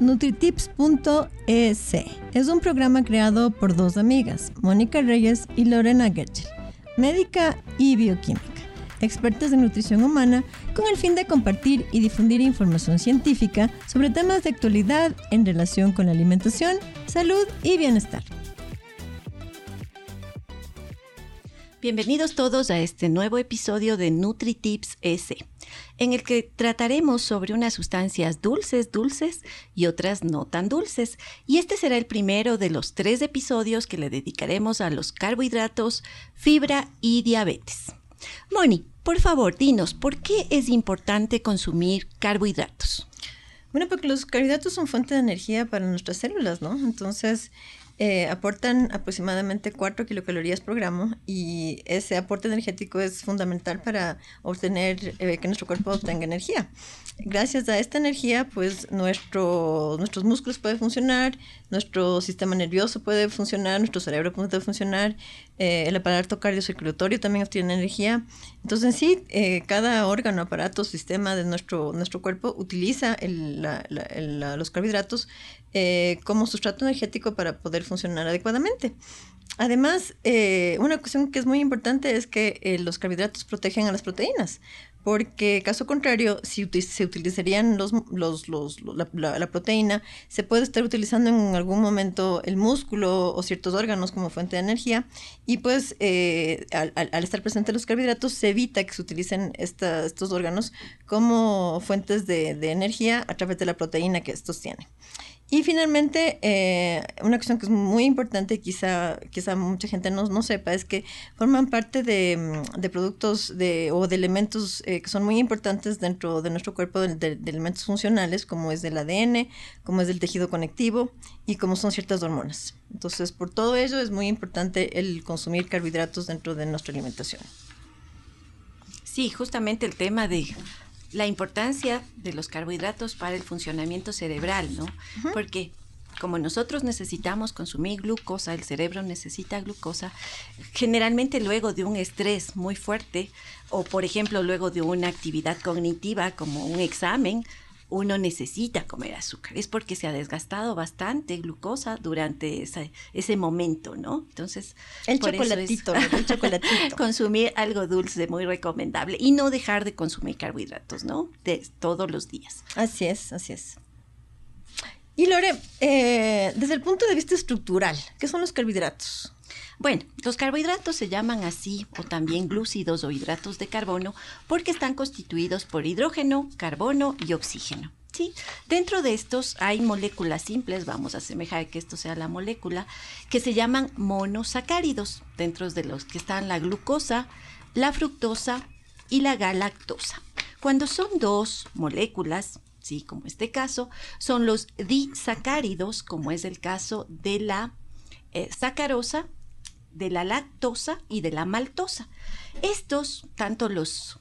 nutritips.es. Es un programa creado por dos amigas, Mónica Reyes y Lorena Getchel, médica y bioquímica, expertas en nutrición humana, con el fin de compartir y difundir información científica sobre temas de actualidad en relación con la alimentación, salud y bienestar. Bienvenidos todos a este nuevo episodio de NutriTips S, en el que trataremos sobre unas sustancias dulces, dulces y otras no tan dulces. Y este será el primero de los tres episodios que le dedicaremos a los carbohidratos, fibra y diabetes. Moni, por favor, dinos, ¿por qué es importante consumir carbohidratos? Bueno, porque los carbohidratos son fuente de energía para nuestras células, ¿no? Entonces, eh, aportan aproximadamente 4 kilocalorías por gramo y ese aporte energético es fundamental para obtener eh, que nuestro cuerpo obtenga energía. Gracias a esta energía, pues nuestro, nuestros músculos pueden funcionar, nuestro sistema nervioso puede funcionar, nuestro cerebro puede funcionar, eh, el aparato cardiocirculatorio también obtiene energía. Entonces, en sí, cada órgano, aparato, sistema de nuestro, nuestro cuerpo utiliza los carbohidratos eh, como sustrato energético para poder funcionar adecuadamente. Además, eh, una cuestión que es muy importante es que eh, los carbohidratos protegen a las proteínas, porque caso contrario, si se utilizarían los, los, los, la, proteína, se puede estar utilizando en algún momento el músculo o ciertos órganos como fuente de energía, y pues al, al, estar presentes los carbohidratos se evita que se utilicen estos órganos como fuentes de, de energía a través de la proteína que estos tienen. Y finalmente, eh, una cuestión que es muy importante, quizá, quizá mucha gente no, no sepa, es que forman parte de, mm, de productos de, o de elementos eh, que son muy importantes dentro de nuestro cuerpo, de, de, elementos funcionales, como es del ADN, como es del tejido conectivo y como son ciertas hormonas. Entonces, por todo ello es muy importante el consumir carbohidratos dentro de nuestra alimentación. Sí, justamente el tema de la importancia de los carbohidratos para el funcionamiento cerebral, ¿no? Porque como nosotros necesitamos consumir glucosa, el cerebro necesita glucosa, generalmente luego de un estrés muy fuerte o por ejemplo luego de una actividad cognitiva como un examen, uno necesita comer azúcar. Es porque se ha desgastado bastante glucosa durante ese, ese momento, ¿no? Entonces, el chocolatito, el chocolatito. consumir algo dulce, muy recomendable. Y no dejar de consumir carbohidratos, ¿no? De, todos los días. Así es, así es. Y Lore, eh, desde el punto de vista estructural, ¿qué son los carbohidratos? Bueno, los carbohidratos se llaman así o también glúcidos o hidratos de carbono porque están constituidos por hidrógeno, carbono y oxígeno. ¿sí? Dentro de estos hay moléculas simples, vamos a asemejar que esto sea la molécula, que se llaman monosacáridos, dentro de los que están la glucosa, la fructosa y la galactosa. Cuando son dos moléculas, sí, como este caso, son los disacáridos, como es el caso de la eh, sacarosa de la lactosa y de la maltosa. Estos, tanto los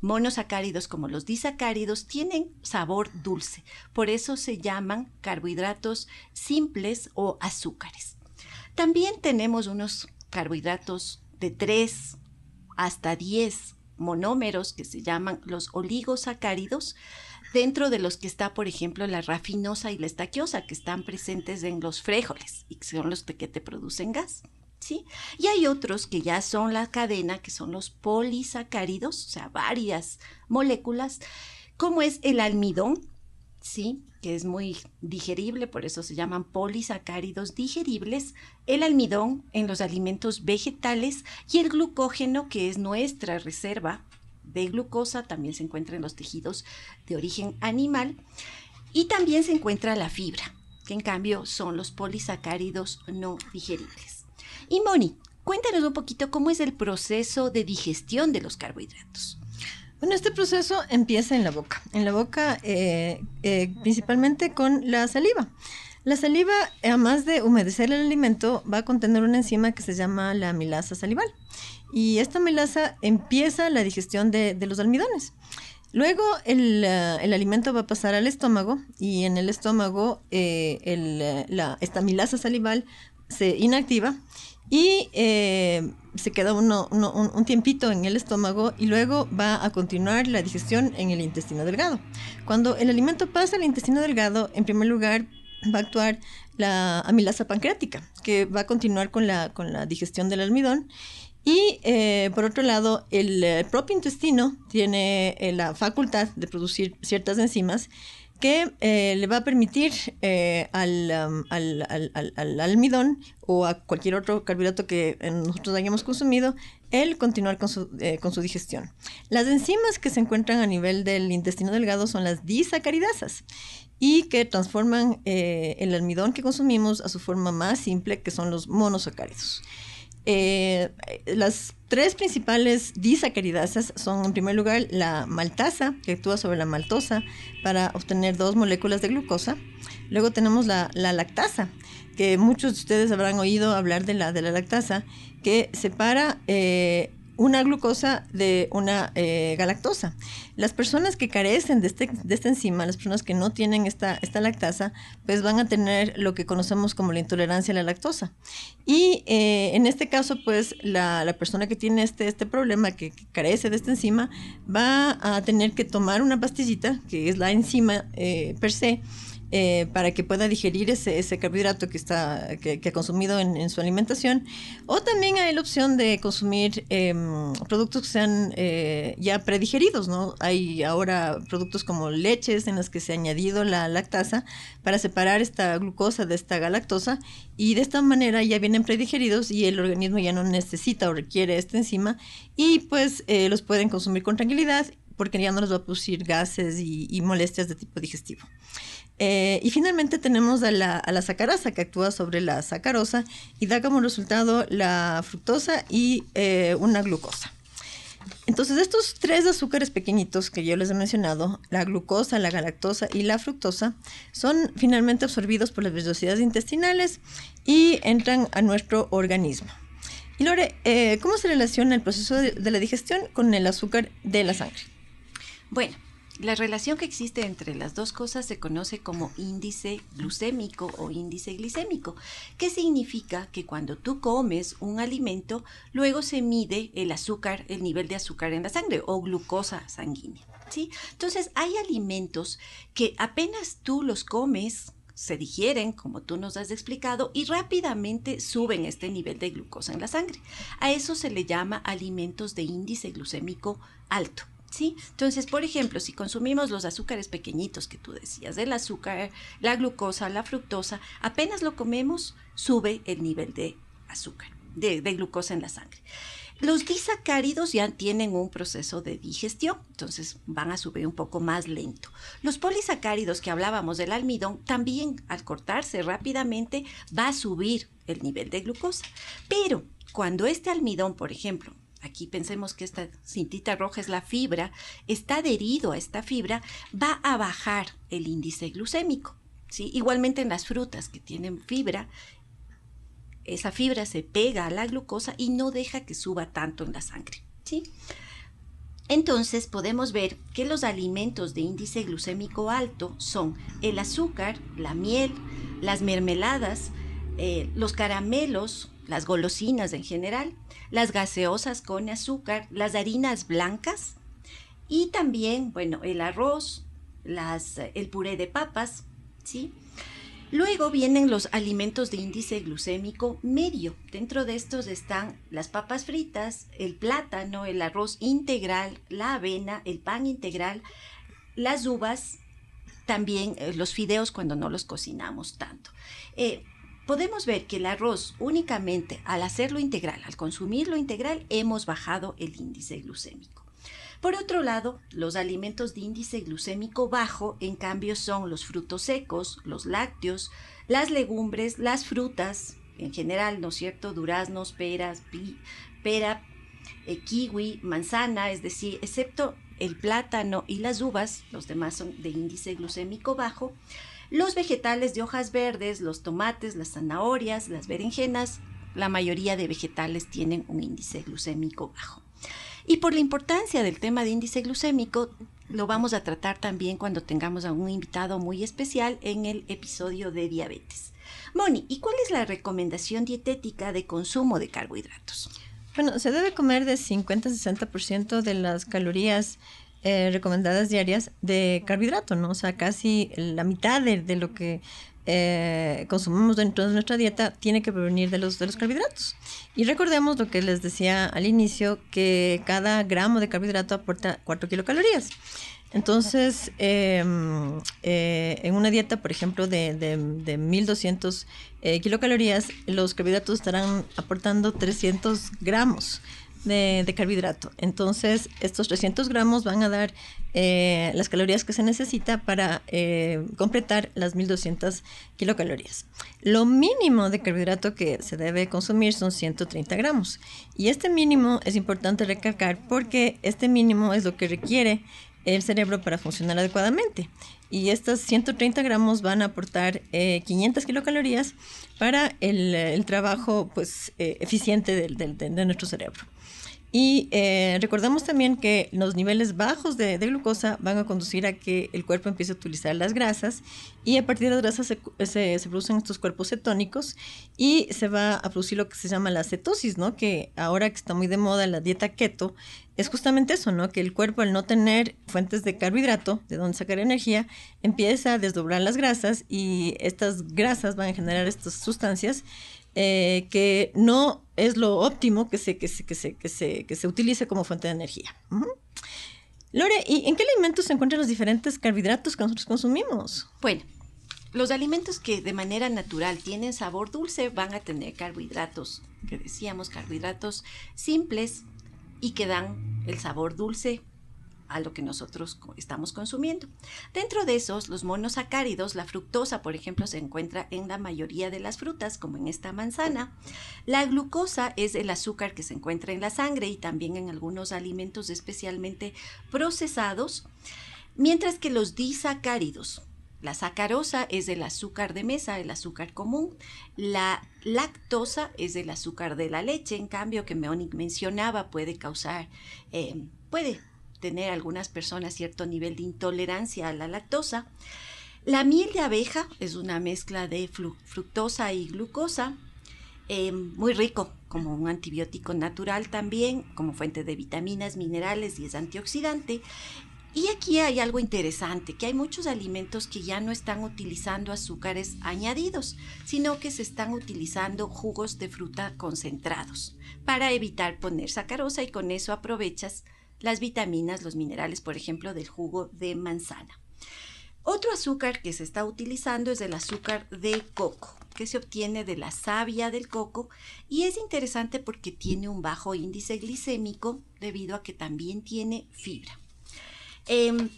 monosacáridos como los disacáridos, tienen sabor dulce. Por eso se llaman carbohidratos simples o azúcares. También tenemos unos carbohidratos de 3 hasta 10 monómeros que se llaman los oligosacáridos, dentro de los que está, por ejemplo, la rafinosa y la estaquiosa, que están presentes en los frijoles y que son los que te producen gas. Y hay otros que ya son la cadena, que son los polisacáridos, o sea, varias moléculas, como es el almidón, ¿sí? Que es muy digerible, por eso se llaman polisacáridos digeribles, el almidón en los alimentos vegetales y el glucógeno, que es nuestra reserva de glucosa, también se encuentra en los tejidos de origen animal, y también se encuentra la fibra, que en cambio son los polisacáridos no digeribles. Y Moni, cuéntanos un poquito cómo es el proceso de digestión de los carbohidratos. Bueno, este proceso empieza en la boca. En la boca, eh, eh, principalmente con la saliva. La saliva, además de humedecer el alimento, va a contener una enzima que se llama la milasa salival. Y esta milasa empieza la digestión de, los almidones. Luego el, alimento va a pasar al estómago y en el estómago eh, esta milasa salival se inactiva y eh, se queda uno, un, tiempito en el estómago y luego va a continuar la digestión en el intestino delgado. Cuando el alimento pasa al intestino delgado, en primer lugar va a actuar la amilasa pancreática, que va a continuar con la, con la digestión del almidón. Y eh, por otro lado, el, propio intestino tiene eh, la facultad de producir ciertas enzimas que eh, le va a permitir eh, um, al, almidón o a cualquier otro carbohidrato que nosotros hayamos consumido, el continuar con su, eh, con su digestión. Las enzimas que se encuentran a nivel del intestino delgado son las disacaridasas y que transforman el almidón que consumimos a su forma más simple, que son los monosacáridos. Eh, las tres principales disacaridasas son, en primer lugar, la maltasa, que actúa sobre la maltosa para obtener dos moléculas de glucosa. Luego tenemos la, lactasa, que muchos de ustedes habrán oído hablar de la, de la lactasa, que separa eh, una glucosa de una eh, galactosa. Las personas que carecen de, este, de esta enzima, las personas que no tienen esta, esta lactasa, pues van a tener lo que conocemos como la intolerancia a la lactosa. Y eh, en este caso, pues la, persona que tiene este, este problema, que, carece de esta enzima, va a tener que tomar una pastillita, que es la enzima eh, per se, eh, para que pueda digerir ese, ese carbohidrato que, está, que, ha consumido en, su alimentación. O también hay la opción de consumir em, productos que sean eh, ya predigeridos, ¿no? Hay ahora productos como leches en las que se ha añadido la lactasa para separar esta glucosa de esta galactosa y de esta manera ya vienen predigeridos y el organismo ya no necesita o requiere esta enzima y pues eh, los pueden consumir con tranquilidad porque ya no les va a producir gases y molestias de tipo digestivo. Eh, y finalmente tenemos a la, a la, sacarosa que actúa sobre la sacarosa y da como resultado la fructosa y eh, una glucosa. Entonces estos tres azúcares pequeñitos que yo les he mencionado, la glucosa, la galactosa y la fructosa, son finalmente absorbidos por las vellosidades intestinales y entran a nuestro organismo. Y Lore, eh, ¿cómo se relaciona el proceso de la digestión con el azúcar de la sangre? Bueno, la relación que existe entre las dos cosas se conoce como índice glucémico o índice glicémico, que significa que cuando tú comes un alimento, luego se mide el azúcar, el nivel de azúcar en la sangre o glucosa sanguínea. ¿sí? Entonces, hay alimentos que apenas tú los comes, se digieren, como tú nos has explicado, y rápidamente suben este nivel de glucosa en la sangre. A eso se le llama alimentos de índice glucémico alto. Entonces, por ejemplo, si consumimos los azúcares pequeñitos que tú decías, el azúcar, la glucosa, la fructosa, apenas lo comemos, sube el nivel de azúcar, de, glucosa en la sangre. Los disacáridos ya tienen un proceso de digestión, entonces van a subir un poco más lento. Los polisacáridos que hablábamos del almidón, también al cortarse rápidamente va a subir el nivel de glucosa. Pero cuando este almidón, por ejemplo, aquí pensemos que esta cintita roja es la fibra, está adherido a esta fibra, va a bajar el índice glucémico. Igualmente en las frutas que tienen fibra, esa fibra se pega a la glucosa y no deja que suba tanto en la sangre. Entonces podemos ver que los alimentos de índice glucémico alto son el azúcar, la miel, las mermeladas, eh, los caramelos, las golosinas en general, las gaseosas con azúcar, las harinas blancas y también, bueno, el arroz, las, el puré de papas, ¿sí? Luego vienen los alimentos de índice glucémico medio. Dentro de estos están las papas fritas, el plátano, el arroz integral, la avena, el pan integral, las uvas, también eh, los fideos cuando no los cocinamos tanto. Eh, podemos ver que el arroz únicamente al hacerlo integral, al consumirlo integral, hemos bajado el índice glucémico. Por otro lado, los alimentos de índice glucémico bajo, en cambio, son los frutos secos, los lácteos, las legumbres, las frutas, en general, ¿no es cierto? Duraznos, peras, pera, eh, kiwi, manzana, es decir, excepto el plátano y las uvas, los demás son de índice glucémico bajo. Los vegetales de hojas verdes, los tomates, las zanahorias, las berenjenas, la mayoría de vegetales tienen un índice glucémico bajo. Y por la importancia del tema de índice glucémico, lo vamos a tratar también cuando tengamos a un invitado muy especial en el episodio de diabetes. Moni, ¿y cuál es la recomendación dietética de consumo de carbohidratos? Bueno, se debe comer de 50 a 60% de las calorías eh, recomendadas diarias de carbohidrato, ¿no? O sea, casi la mitad de, lo que eh, consumimos dentro de nuestra dieta tiene que provenir de los, de los carbohidratos. Y recordemos lo que les decía al inicio, que cada gramo de carbohidrato aporta 4 kilocalorías. Entonces, em, eh, en una dieta, por ejemplo, de, de, de 1200 eh, kilocalorías, los carbohidratos estarán aportando 300 gramos de, carbohidrato. Entonces, estos 300 gramos van a dar eh, las calorías que se necesita para completar las 1200 kilocalorías. Lo mínimo de carbohidrato que se debe consumir son 130 gramos. Y este mínimo es importante recalcar porque este mínimo es lo que requiere el cerebro para funcionar adecuadamente. Y estos 130 gramos van a aportar 500 eh, kilocalorías para el, trabajo pues, eh, eficiente de nuestro cerebro. Y eh, recordemos también que los niveles bajos de, glucosa van a conducir a que el cuerpo empiece a utilizar las grasas y a partir de las grasas se, producen estos cuerpos cetónicos y se va a producir lo que se llama la cetosis, ¿no? Que ahora que está muy de moda la dieta keto, es justamente eso, ¿no? Que el cuerpo al no tener fuentes de carbohidrato, de donde sacar energía, empieza a desdoblar las grasas y estas grasas van a generar estas sustancias eh, que no es lo óptimo que se, que, se, que, se, que, se, que se utilice como fuente de energía. Lore, ¿y en qué alimentos se encuentran los diferentes carbohidratos que nosotros consumimos? Bueno, los alimentos que de manera natural tienen sabor dulce van a tener carbohidratos, que decíamos, carbohidratos simples y que dan el sabor dulce a lo que nosotros estamos consumiendo. Dentro de esos, los monosacáridos, la fructosa, por ejemplo, se encuentra en la mayoría de las frutas, como en esta manzana. La glucosa es el azúcar que se encuentra en la sangre y también en algunos alimentos especialmente procesados, mientras que los disacáridos, la sacarosa es el azúcar de mesa, el azúcar común. La lactosa es el azúcar de la leche, en cambio, que Meonic mencionaba, puede causar, eh, puede tener algunas personas cierto nivel de intolerancia a la lactosa. La miel de abeja es una mezcla de fructosa y glucosa, eh, muy rico como un antibiótico natural también, como fuente de vitaminas, minerales y es antioxidante. Y aquí hay algo interesante, que hay muchos alimentos que ya no están utilizando azúcares añadidos, sino que se están utilizando jugos de fruta concentrados para evitar poner sacarosa y con eso aprovechas las vitaminas, los minerales, por ejemplo, del jugo de manzana. Otro azúcar que se está utilizando es el azúcar de coco, que se obtiene de la savia del coco y es interesante porque tiene un bajo índice glicémico debido a que también tiene fibra. Em,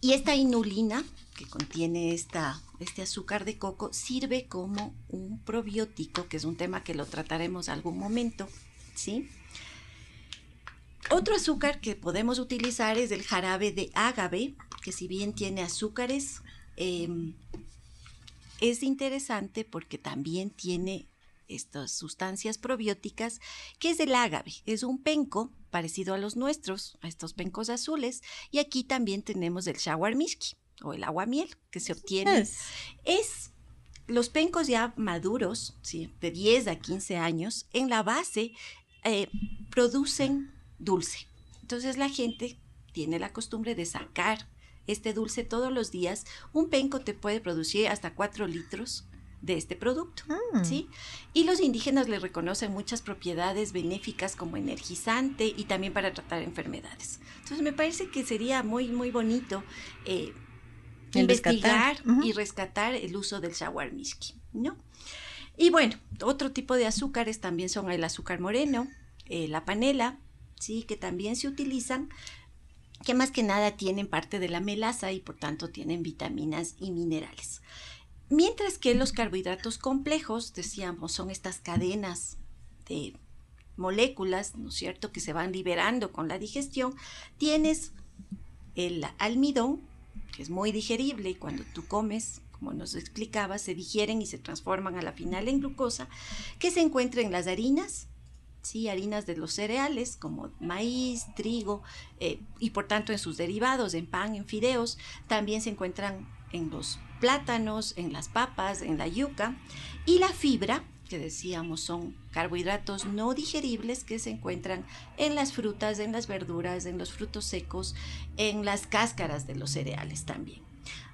y esta inulina que contiene esta, este azúcar de coco sirve como un probiótico, que es un tema que lo trataremos algún momento, ¿sí? Otro azúcar que podemos utilizar es el jarabe de ágave, que si bien tiene azúcares, em, es interesante porque también tiene estas sustancias probióticas, que es el ágave. Es un penco parecido a los nuestros, a estos pencos azules, y aquí también tenemos el shawarmishki o el aguamiel que se obtiene. Es los pencos ya maduros, ¿sí? de 10 a 15 años, en la base eh, producen dulce. Entonces la gente tiene la costumbre de sacar este dulce todos los días. Un penco te puede producir hasta 4 litros de este producto, mm. ¿sí? Y los indígenas le reconocen muchas propiedades benéficas como energizante y también para tratar enfermedades. Entonces me parece que sería muy, muy bonito eh, investigar y rescatar el uso del shawarmishki, ¿no? Y bueno, otro tipo de azúcares también son el azúcar moreno, eh, la panela, ¿sí? que también se utilizan, que más que nada tienen parte de la melaza y por tanto tienen vitaminas y minerales. Mientras que los carbohidratos complejos, decíamos, son estas cadenas de moléculas, ¿no es cierto?, que se van liberando con la digestión, tienes el almidón, que es muy digerible y cuando tú comes, como nos explicaba, se digieren y se transforman a la final en glucosa, que se encuentra en las harinas, ¿sí? harinas de los cereales como maíz, trigo eh, y por tanto en sus derivados, en pan, en fideos, también se encuentran en los plátanos, en las papas, en la yuca. Y la fibra, que decíamos son carbohidratos no digeribles que se encuentran en las frutas, en las verduras, en los frutos secos, en las cáscaras de los cereales también.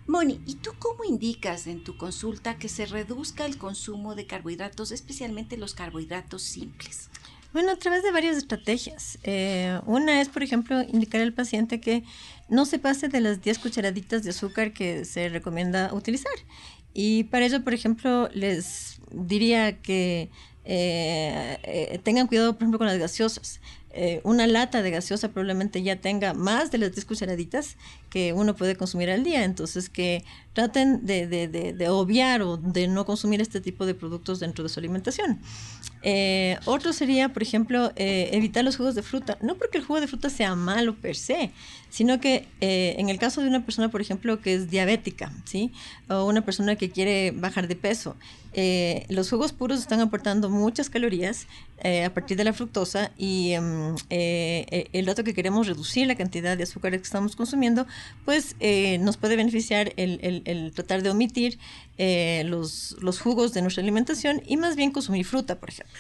Moni, ¿y tú cómo indicas en tu consulta que se reduzca el consumo de carbohidratos, especialmente los carbohidratos simples? Bueno, a través de varias estrategias. Eh, una es, por ejemplo, indicar al paciente que no se pase de las 10 cucharaditas de azúcar que se recomienda utilizar. Y para ello, por ejemplo, les diría que eh, eh, tengan cuidado, por ejemplo, con las gaseosas. Eh, una lata de gaseosa probablemente ya tenga más de las 10 cucharaditas que uno puede consumir al día. Entonces, que traten de, de, de, obviar o de no consumir este tipo de productos dentro de su alimentación. otro sería, por ejemplo, evitar los jugos de fruta. No porque el jugo de fruta sea malo per se, sino que en el caso de una persona, por ejemplo, que es diabética, ¿sí? O una persona que quiere bajar de peso, eh, los jugos puros están aportando muchas calorías eh, a partir de la fructosa y em, eh, el dato que queremos reducir la cantidad de azúcar que estamos consumiendo, pues nos puede beneficiar el tratar de omitir los, los jugos de nuestra alimentación y más bien consumir fruta, por ejemplo.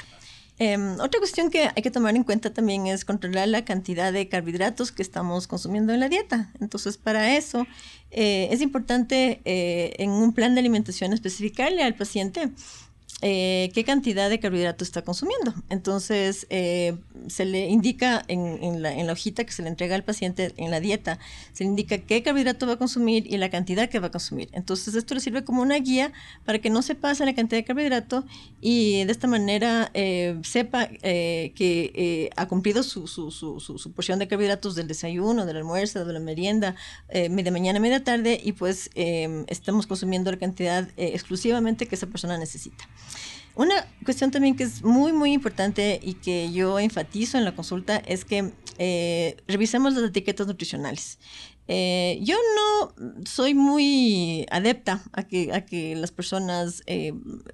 Em, otra cuestión que hay que tomar en cuenta también es controlar la cantidad de carbohidratos que estamos consumiendo en la dieta. Entonces, para eso eh, es importante eh, en un plan de alimentación especificarle al paciente eh, qué cantidad de carbohidratos está consumiendo. Entonces, eh, se le indica en, la, hojita que se le entrega al paciente en la dieta, se le indica qué carbohidrato va a consumir y la cantidad que va a consumir. Entonces, esto le sirve como una guía para que no se pase la cantidad de carbohidrato y de esta manera eh, sepa que ha cumplido su, su, porción de carbohidratos del desayuno, del almuerzo, de la merienda, media mañana, media tarde y pues estamos consumiendo la cantidad exclusivamente que esa persona necesita. Una cuestión también que es muy, muy importante y que yo enfatizo en la consulta es que eh, revisemos las etiquetas nutricionales. Eh, yo no soy muy adepta a que, a que las personas eh,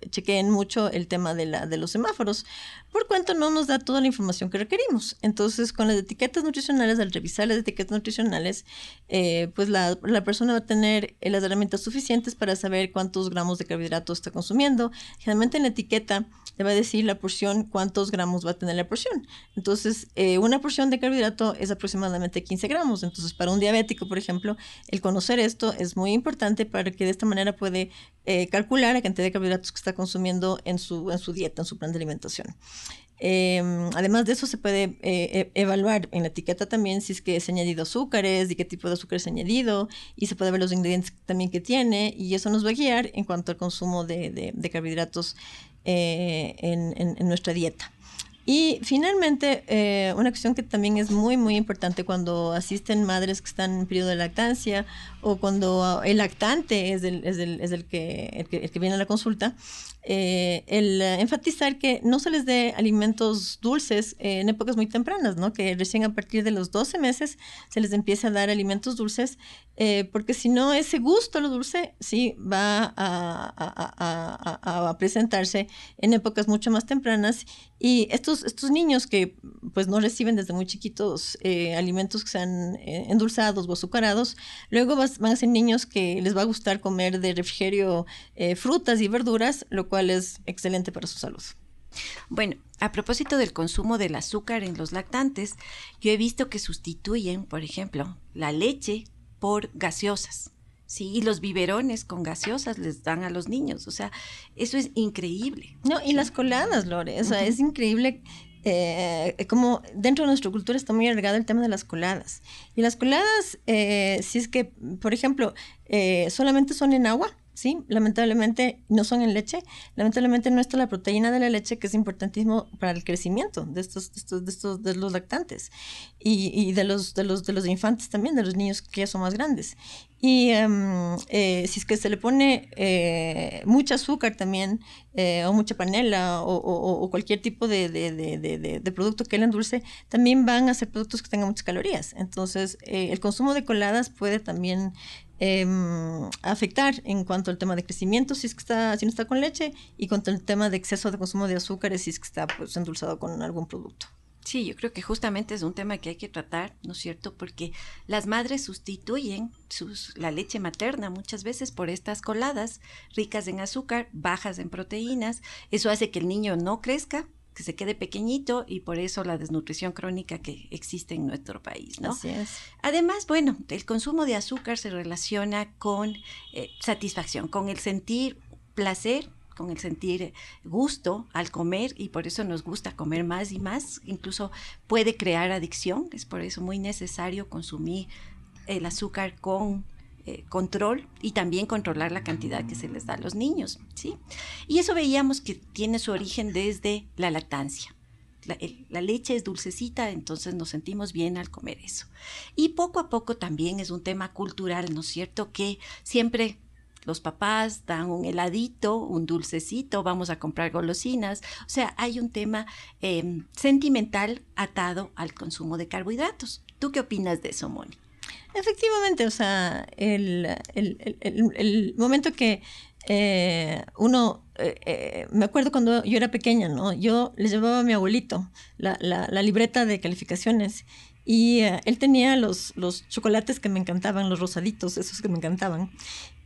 chequeen mucho el tema de, la, de los semáforos, por cuanto no nos da toda la información que requerimos. Entonces, con las etiquetas nutricionales, al revisar las etiquetas nutricionales, eh, pues la, la, persona va a tener las herramientas suficientes para saber cuántos gramos de carbohidratos está consumiendo. Generalmente en la etiqueta le va a decir la porción, cuántos gramos va a tener la porción. Entonces, una porción de carbohidrato es aproximadamente 15 gramos. Entonces, para un diabético, por ejemplo, el conocer esto es muy importante para que de esta manera puede eh, calcular la cantidad de carbohidratos que está consumiendo en su, en su dieta, en su plan de alimentación. Em, además de eso, se puede eh, e, evaluar en la etiqueta también si es que es añadido azúcares y qué tipo de azúcar es añadido, y se puede ver los ingredientes también que tiene, y eso nos va a guiar en cuanto al consumo de, de, carbohidratos eh, en, en nuestra dieta. Y finalmente, eh, una cuestión que también es muy, muy importante cuando asisten madres que están en periodo de lactancia o cuando el lactante es el, es el, es el, que, el, que, el que viene a la consulta, eh, el enfatizar que no se les dé alimentos dulces en épocas muy tempranas, ¿no? que recién a partir de los 12 meses se les empieza a dar alimentos dulces, eh, porque si no ese gusto a lo dulce sí va a, a, a, a, presentarse en épocas mucho más tempranas y estos, estos niños que pues no reciben desde muy chiquitos eh, alimentos que sean endulzados o azucarados, luego van a ser niños que les va a gustar comer de refrigerio frutas y verduras, lo cual es excelente para su salud. Bueno, a propósito del consumo del azúcar en los lactantes, yo he visto que sustituyen, por ejemplo, la leche por gaseosas. Sí, y los biberones con gaseosas les dan a los niños. O sea, eso es increíble. No, y las coladas, Lore. O sea, es increíble eh, como dentro de nuestra cultura está muy agregado el tema de las coladas. Y las coladas, eh, si es que, por ejemplo, eh, solamente son en agua, ¿sí? Lamentablemente no son en leche, lamentablemente no está la proteína de la leche que es importantísimo para el crecimiento de estos, de estos, de estos, los lactantes y, de los, de los, de los infantes también, de los niños que ya son más grandes. Y em, eh, si es que se le pone eh, mucho azúcar también, eh, o mucha panela, o, cualquier tipo de, de, producto que le endulce, también van a ser productos que tengan muchas calorías. Entonces, el consumo de coladas puede también Em, afectar en cuanto al tema de crecimiento si es que está si no está con leche y cuanto al tema de exceso de consumo de azúcares si es que está pues endulzado con algún producto. Sí, yo creo que justamente es un tema que hay que tratar, ¿no es cierto? Porque las madres sustituyen sus, la leche materna muchas veces por estas coladas ricas en azúcar, bajas en proteínas. Eso hace que el niño no crezca, que se quede pequeñito y por eso la desnutrición crónica que existe en nuestro país, ¿no? Así es. Además, bueno, el consumo de azúcar se relaciona con eh, satisfacción, con el sentir placer con el sentir gusto al comer y por eso nos gusta comer más y más. Incluso puede crear adicción, es por eso muy necesario consumir el azúcar con eh, control y también controlar la cantidad que se les da a los niños, ¿sí? Y eso veíamos que tiene su origen desde la lactancia. La, leche es dulcecita, entonces nos sentimos bien al comer eso. Y poco a poco también es un tema cultural, ¿no es cierto? Que siempre los papás dan un heladito, un dulcecito, vamos a comprar golosinas. O sea, hay un tema em, sentimental atado al consumo de carbohidratos. ¿Tú qué opinas de eso, Moni? Efectivamente, o sea, el, momento que eh, uno, eh, eh, me acuerdo cuando yo era pequeña, ¿no? Yo le llevaba a mi abuelito la, la libreta de calificaciones y eh, él tenía los, los chocolates que me encantaban, los rosaditos, esos que me encantaban.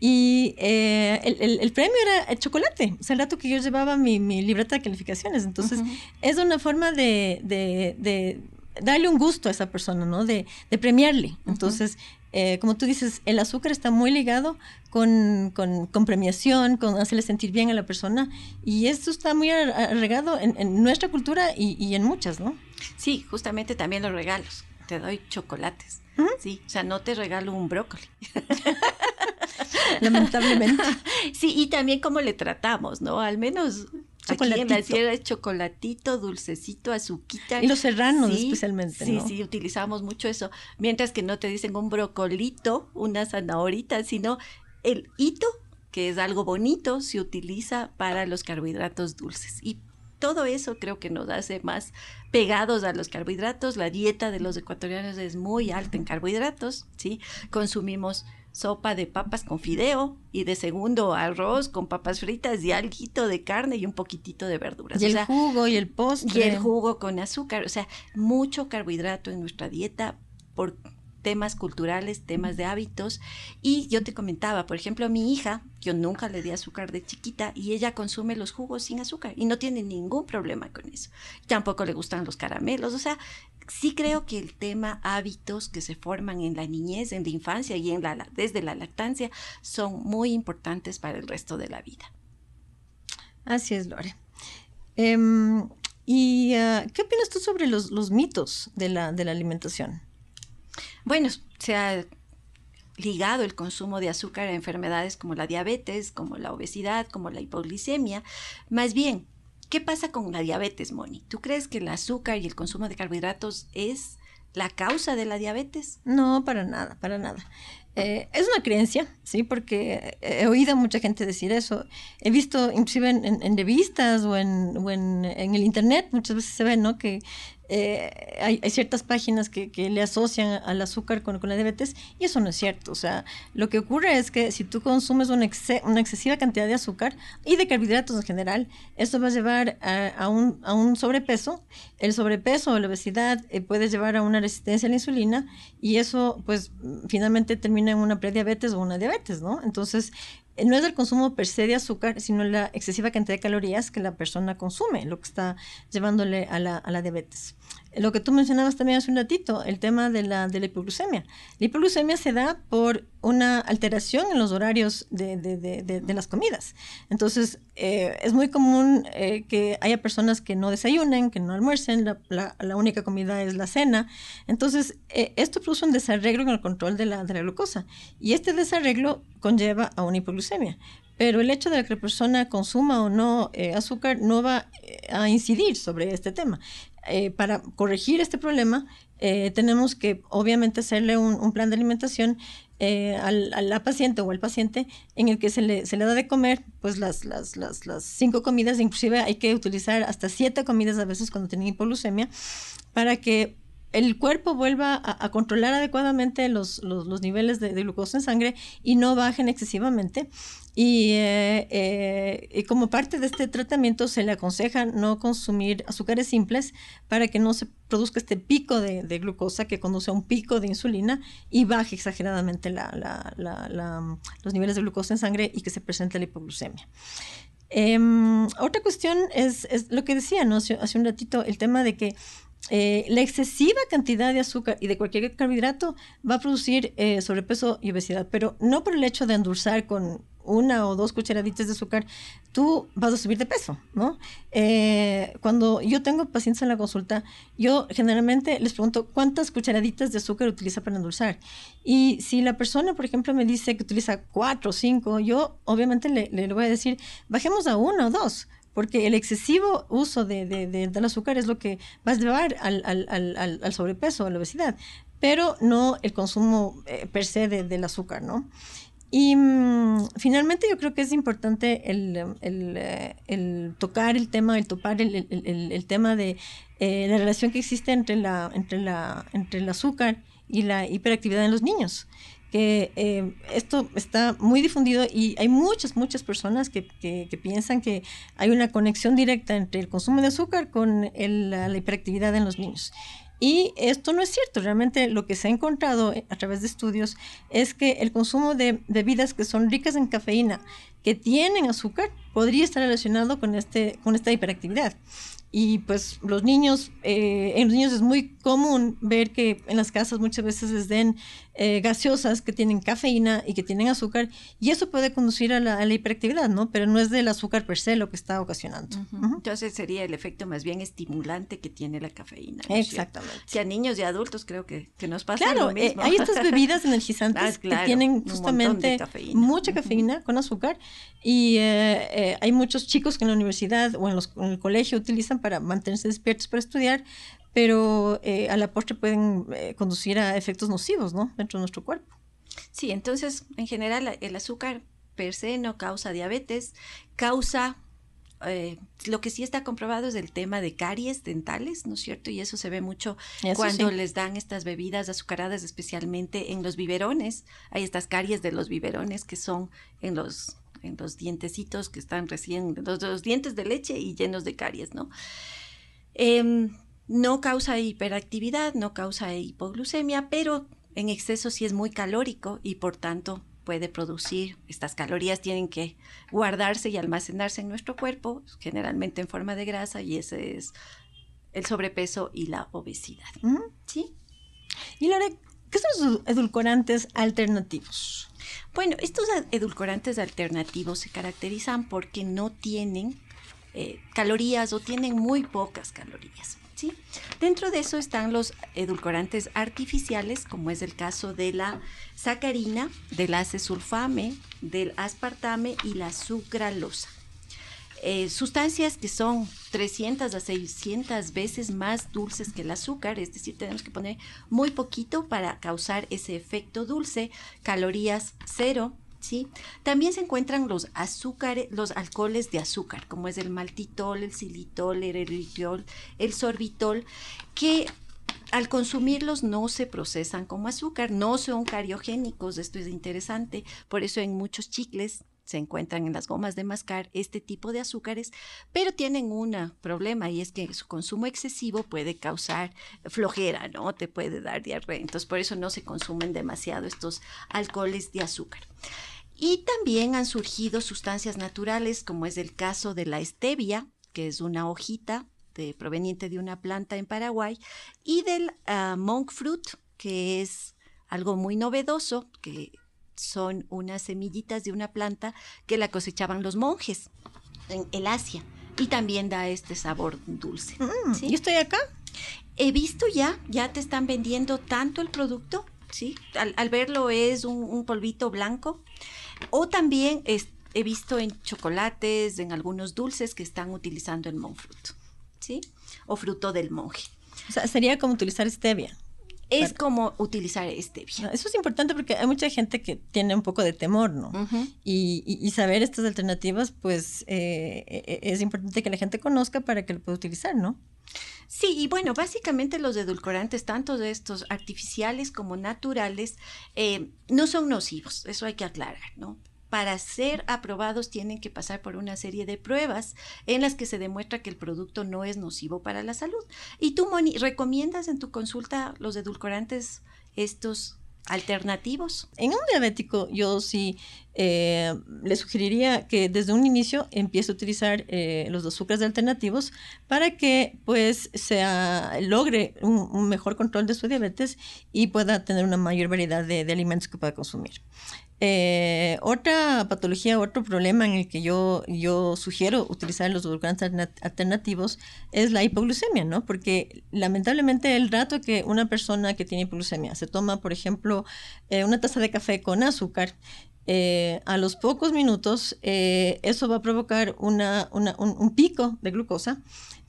Y eh, el, el, premio era el chocolate. O sea, el rato que yo llevaba mi, mi libreta de calificaciones. Entonces, es una forma de, de, de, darle un gusto a esa persona, ¿no? De, de premiarle. Entonces, eh, como tú dices, el azúcar está muy ligado con, con, con, premiación, con hacerle sentir bien a la persona. Y esto está muy arraigado en, en nuestra cultura y, y, en muchas, ¿no? Sí, justamente también los regalos te doy chocolates. Sí, o sea, no te regalo un brócoli. Lamentablemente. Sí, y también cómo le tratamos, ¿no? Al menos aquí en es chocolatito, dulcecito, azuquita. Y los serranos especialmente, Sí, sí, utilizamos mucho eso. Mientras que no te dicen un brocolito, una zanahorita, sino el hito, que es algo bonito, se utiliza para los carbohidratos dulces. Y todo eso creo que nos hace más pegados a los carbohidratos. La dieta de los ecuatorianos es muy alta en carbohidratos, ¿sí? Consumimos sopa de papas con fideo y de segundo arroz con papas fritas y alguito de carne y un poquitito de verduras. Y el jugo y el postre. Y el jugo con azúcar, o sea, mucho carbohidrato en nuestra dieta por temas culturales, temas de hábitos. Y yo te comentaba, por ejemplo, mi hija, yo nunca le di azúcar de chiquita y ella consume los jugos sin azúcar y no tiene ningún problema con eso. Tampoco le gustan los caramelos, o sea, sí creo que el tema hábitos que se forman en la niñez, en la infancia y en la, desde la lactancia son muy importantes para el resto de la vida. Así es, Lore. Em, ¿Y ah, qué opinas tú sobre los, los mitos de la, de la alimentación? Bueno, se ha ligado el consumo de azúcar a enfermedades como la diabetes, como la obesidad, como la hipoglicemia. Más bien, ¿qué pasa con la diabetes, Moni? ¿Tú crees que el azúcar y el consumo de carbohidratos es la causa de la diabetes? No, para nada, para nada. Eh, es una creencia, sí, porque he oído a mucha gente decir eso. He visto, inclusive en, revistas o, en, o en, en, el internet, muchas veces se ve, ¿no? Que eh, hay, ciertas páginas que, le asocian al azúcar con, la diabetes y eso no es cierto. O sea, lo que ocurre es que si tú consumes una, excesiva cantidad de azúcar y de carbohidratos en general, esto va a llevar a, un, sobrepeso. El sobrepeso o la obesidad eh, puede llevar a una resistencia a la insulina y eso pues finalmente termina en una prediabetes o una diabetes, ¿no? Entonces, no es el consumo per se de azúcar, sino la excesiva cantidad de calorías que la persona consume, lo que está llevándole a la, a la diabetes. Lo que tú mencionabas también hace un ratito, el tema de la, de la hipoglucemia. La hipoglucemia se da por una alteración en los horarios de, de, de, las comidas. Entonces, eh, es muy común eh, que haya personas que no desayunen, que no almuercen, la, la, única comida es la cena. Entonces, esto produce un desarreglo en el control de la, de la glucosa. Y este desarreglo conlleva a una hipoglucemia. Pero el hecho de que la persona consuma o no eh, azúcar no va eh, a incidir sobre este tema. Eh, para corregir este problema, tenemos que obviamente hacerle un, plan de alimentación a la paciente o al paciente en el que se le, se le da de comer pues las, las, las, las, cinco comidas, inclusive hay que utilizar hasta siete comidas a veces cuando tienen hipoglucemia, para que el cuerpo vuelva a, controlar adecuadamente los, los, niveles de, glucosa en sangre y no bajen excesivamente. Eh, eh, y, como parte de este tratamiento se le aconseja no consumir azúcares simples para que no se produzca este pico de, glucosa que conduce a un pico de insulina y baje exageradamente los niveles de glucosa en sangre y que se presente la hipoglucemia. Em, otra cuestión es, lo que decía ¿no? hace, un ratito, el tema de que eh, la excesiva cantidad de azúcar y de cualquier carbohidrato va a producir eh, sobrepeso y obesidad, pero no por el hecho de endulzar con una o dos cucharaditas de azúcar, tú vas a subir de peso, ¿no? Eh, cuando yo tengo pacientes en la consulta, yo generalmente les pregunto cuántas cucharaditas de azúcar utiliza para endulzar. Y si la persona, por ejemplo, me dice que utiliza cuatro o cinco, yo obviamente le, le voy a decir, bajemos a uno o dos, porque el excesivo uso de, de, del azúcar es lo que va a llevar al, al, al, al, sobrepeso, a la obesidad, pero no el consumo eh, per se del azúcar, ¿no? Y mm, finalmente yo creo que es importante el, el, eh, el tocar el tema, el topar el, el tema de eh, la relación que existe entre, la, entre, la, entre el azúcar y la hiperactividad en los niños que eh, esto está muy difundido y hay muchas, muchas personas que, que, piensan que hay una conexión directa entre el consumo de azúcar con la, hiperactividad en los niños. Y esto no es cierto. Realmente lo que se ha encontrado a través de estudios es que el consumo de bebidas que son ricas en cafeína, que tienen azúcar, podría estar relacionado con, este, con esta hiperactividad. Y pues los niños, eh, en los niños es muy común ver que en las casas muchas veces les den eh, gaseosas que tienen cafeína y que tienen azúcar, y eso puede conducir a la, hiperactividad, ¿no? Pero no es del azúcar per se lo que está ocasionando. Entonces sería el efecto más bien estimulante que tiene la cafeína. Exactamente. Si a niños y adultos creo que, que nos pasa lo eh, mismo. hay estas bebidas energizantes ah, que tienen justamente mucha cafeína con azúcar, y hay muchos chicos que en la universidad o en, los, en el colegio utilizan para mantenerse despiertos para estudiar, pero eh, a la postre pueden eh, conducir a efectos nocivos, ¿no? Dentro de nuestro cuerpo. Sí, entonces, en general, el azúcar per se no causa diabetes, causa eh, lo que sí está comprobado es el tema de caries dentales, ¿no es cierto? Y eso se ve mucho cuando les dan estas bebidas azucaradas, especialmente en los biberones. Hay estas caries de los biberones que son en los en los dientecitos que están recién, los, dientes de leche y llenos de caries, ¿no? Em, no causa hiperactividad, no causa hipoglucemia, pero en exceso sí es muy calórico y por tanto puede producir, estas calorías tienen que guardarse y almacenarse en nuestro cuerpo, generalmente en forma de grasa, y ese es el sobrepeso y la obesidad. ¿Sí? Y Lore, ¿qué son los edulcorantes alternativos? Bueno, estos edulcorantes alternativos se caracterizan porque no tienen eh, calorías o tienen muy pocas calorías. Dentro de eso están los edulcorantes artificiales, como es el caso de la sacarina, del acesulfame, del aspartame y la sucralosa. Eh, sustancias que son 300 a 600 veces más dulces que el azúcar, es decir, tenemos que poner muy poquito para causar ese efecto dulce, calorías cero, ¿sí? También se encuentran los azúcares, los alcoholes de azúcar, como es el maltitol, el xilitol, el eritritol, el sorbitol, que al consumirlos no se procesan como azúcar, no son cariogénicos, esto es interesante, por eso en muchos chicles se encuentran en las gomas de mascar este tipo de azúcares, pero tienen un problema y es que su consumo excesivo puede causar flojera, ¿no? Te puede dar diarrea. Entonces, por eso no se consumen demasiado estos alcoholes de azúcar. Y también han surgido sustancias naturales, como es el caso de la stevia, que es una hojita proveniente de una planta en Paraguay, y del ah, monk fruit, que es algo muy novedoso, que son unas semillitas de una planta que la cosechaban los monjes en el Asia y también da este sabor dulce. Mm, ¿sí? ¿Yo estoy acá? He visto ya, ya te están vendiendo tanto el producto, ¿sí? Al, verlo es un, polvito blanco. O también he visto en chocolates, en algunos dulces que están utilizando el monk fruit, ¿sí? O fruto del monje. O sea, sería como utilizar stevia. Es como utilizar stevia. Eso es importante porque hay mucha gente que tiene un poco de temor, ¿no? y, saber estas alternativas, pues eh, e, e, es importante que la gente conozca para que lo pueda utilizar, ¿no? Sí, y bueno, básicamente los edulcorantes, tanto de estos artificiales como naturales, eh, no son nocivos, eso hay que aclarar, ¿no? Para ser aprobados tienen que pasar por una serie de pruebas en las que se demuestra que el producto no es nocivo para la salud. ¿Y tú, Moni, recomiendas en tu consulta los edulcorantes estos alternativos? En un diabético yo sí eh, le sugeriría que desde un inicio empiece a utilizar eh, los azúcares alternativos para que pues sea, logre un, mejor control de su diabetes y pueda tener una mayor variedad de alimentos que pueda consumir. Eh, otra patología, otro problema en el que yo, yo sugiero utilizar los edulcorantes alternativos es la hipoglucemia, ¿no? Porque lamentablemente el rato que una persona que tiene hipoglucemia se toma, por ejemplo, eh, una taza de café con azúcar, eh, a los pocos minutos eso va a provocar una, un, pico de glucosa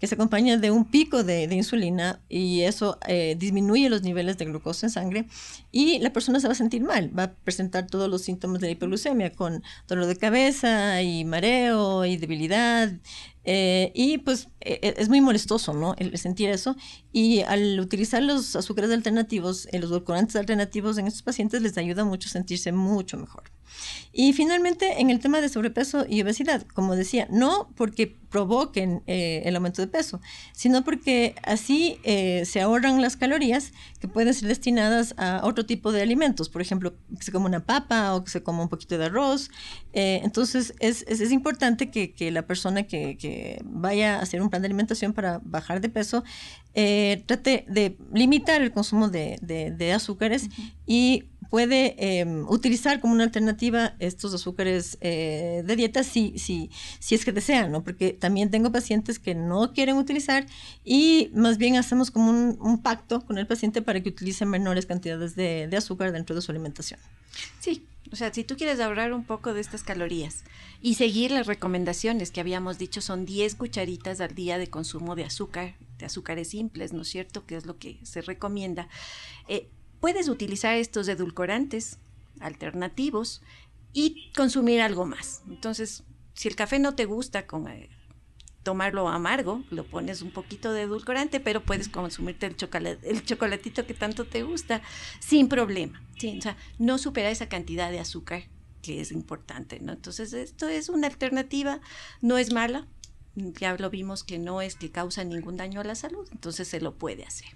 que se acompaña de un pico de, insulina y eso eh, disminuye los niveles de glucosa en sangre y la persona se va a sentir mal, va a presentar todos los síntomas de la hipoglucemia con dolor de cabeza y mareo y debilidad eh, y pues e, e, es muy molestoso, ¿no? El sentir eso. Y al utilizar los azúcares alternativos, eh, los edulcorantes alternativos en estos pacientes les ayuda mucho a sentirse mucho mejor. Y finalmente, en el tema de sobrepeso y obesidad, como decía, no porque provoquen eh, el aumento de peso, sino porque así eh, se ahorran las calorías que pueden ser destinadas a otro tipo de alimentos, por ejemplo, que se coma una papa o que se coma un poquito de arroz. Eh, entonces, es, es, importante que, que, la persona que, que, vaya a hacer un plan de alimentación para bajar de peso trate de limitar el consumo de, de, azúcares y puede em, utilizar como una alternativa estos azúcares eh, de dieta si, si, si es que desean, ¿no? Porque también tengo pacientes que no quieren utilizar y más bien hacemos como un, pacto con el paciente para que utilice menores cantidades de, de azúcar dentro de su alimentación. Sí, o sea, si tú quieres ahorrar un poco de estas calorías y seguir las recomendaciones que habíamos dicho, son 10 cucharitas al día de consumo de azúcar, de azúcares simples, ¿no es cierto? Que es lo que se recomienda. Eh, puedes utilizar estos edulcorantes alternativos y consumir algo más. Entonces, si el café no te gusta con eh, tomarlo amargo, lo pones un poquito de edulcorante, pero puedes consumirte el, chocolate, el chocolatito que tanto te gusta sin problema. o sea, no supera esa cantidad de azúcar que es importante. Entonces, esto es una alternativa, no es mala, ya lo vimos que no es que causa ningún daño a la salud, entonces se lo puede hacer.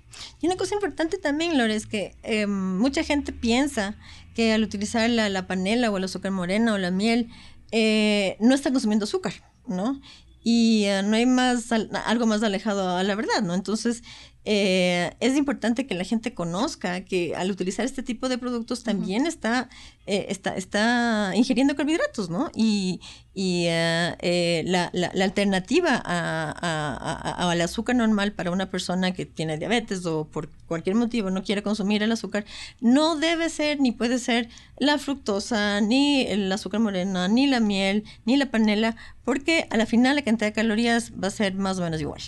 Y una cosa importante también, Lore, es que em, mucha gente piensa que al utilizar la, panela o el azúcar morena o la miel, eh, no está consumiendo azúcar, ¿no? Y eh, no hay más, algo más alejado a la verdad, ¿no? Entonces, eh, es importante que la gente conozca que al utilizar este tipo de productos también está, eh, está, está ingiriendo carbohidratos, ¿no? Y, eh, la, alternativa al azúcar normal para una persona que tiene diabetes o por cualquier motivo no quiere consumir el azúcar, no debe ser ni puede ser la fructosa, ni el azúcar morena, ni la miel, ni la panela, porque a la final la cantidad de calorías va a ser más o menos igual.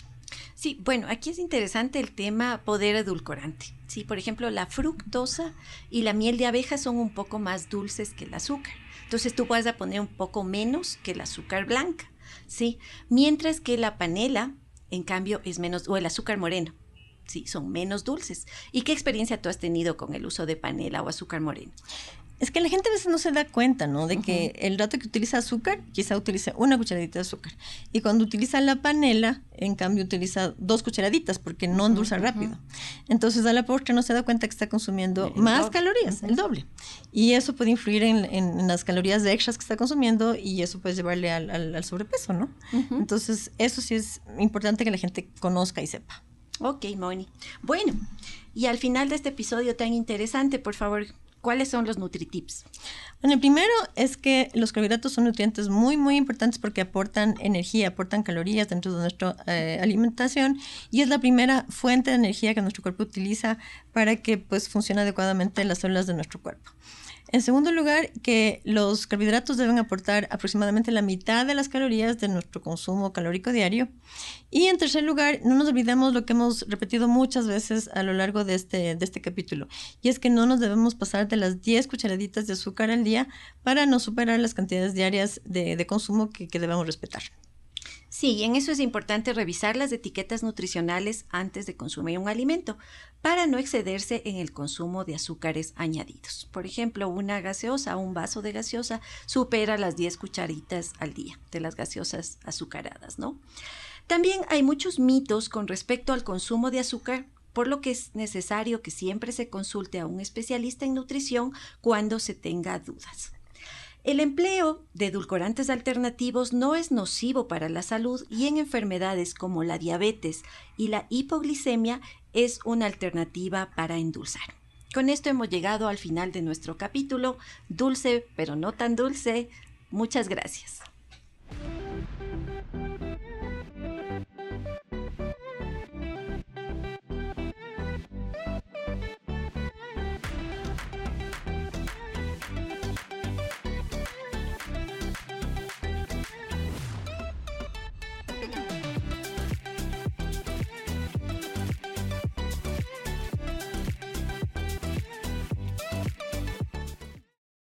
Sí, bueno, aquí es interesante el tema poder edulcorante. Sí, por ejemplo, la fructosa y la miel de abeja son un poco más dulces que el azúcar. Entonces tú vas a poner un poco menos que el azúcar blanca, ¿sí? Mientras que la panela, en cambio, es menos, o el azúcar moreno, sí, son menos dulces. ¿Y qué experiencia tú has tenido con el uso de panela o azúcar moreno? Es que la gente a veces no se da cuenta, ¿no? De que el rato que utiliza azúcar, quizá utilice una cucharadita de azúcar. Y cuando utiliza la panela, en cambio utiliza dos cucharaditas porque no endulza rápido. Entonces a la postre no se da cuenta que está consumiendo más calorías, el doble. Y eso puede influir en, las calorías de extras que está consumiendo y eso puede llevarle al, sobrepeso, ¿no? Entonces eso sí es importante que la gente conozca y sepa. Ok, Moni. Bueno, y al final de este episodio tan interesante, por favor, ¿Cuáles son los nutritips? Bueno, el primero es que los carbohidratos son nutrientes muy, muy importantes porque aportan energía, aportan calorías dentro de nuestra eh, alimentación y es la primera fuente de energía que nuestro cuerpo utiliza para que pues funcione adecuadamente las células de nuestro cuerpo. En segundo lugar, que los carbohidratos deben aportar aproximadamente la mitad de las calorías de nuestro consumo calórico diario. Y en tercer lugar, no nos olvidemos lo que hemos repetido muchas veces a lo largo de este, de este capítulo, y es que no nos debemos pasar de las 10 cucharaditas de azúcar al día para no superar las cantidades diarias de, consumo que, que debemos respetar. Sí, en eso es importante revisar las etiquetas nutricionales antes de consumir un alimento para no excederse en el consumo de azúcares añadidos. Por ejemplo, una gaseosa un vaso de gaseosa supera las 10 cucharitas al día de las gaseosas azucaradas, ¿no? También hay muchos mitos con respecto al consumo de azúcar por lo que es necesario que siempre se consulte a un especialista en nutrición cuando se tenga dudas. El empleo de edulcorantes alternativos no es nocivo para la salud y en enfermedades como la diabetes y la hipoglicemia es una alternativa para endulzar. Con esto hemos llegado al final de nuestro capítulo, dulce pero no tan dulce. Muchas gracias.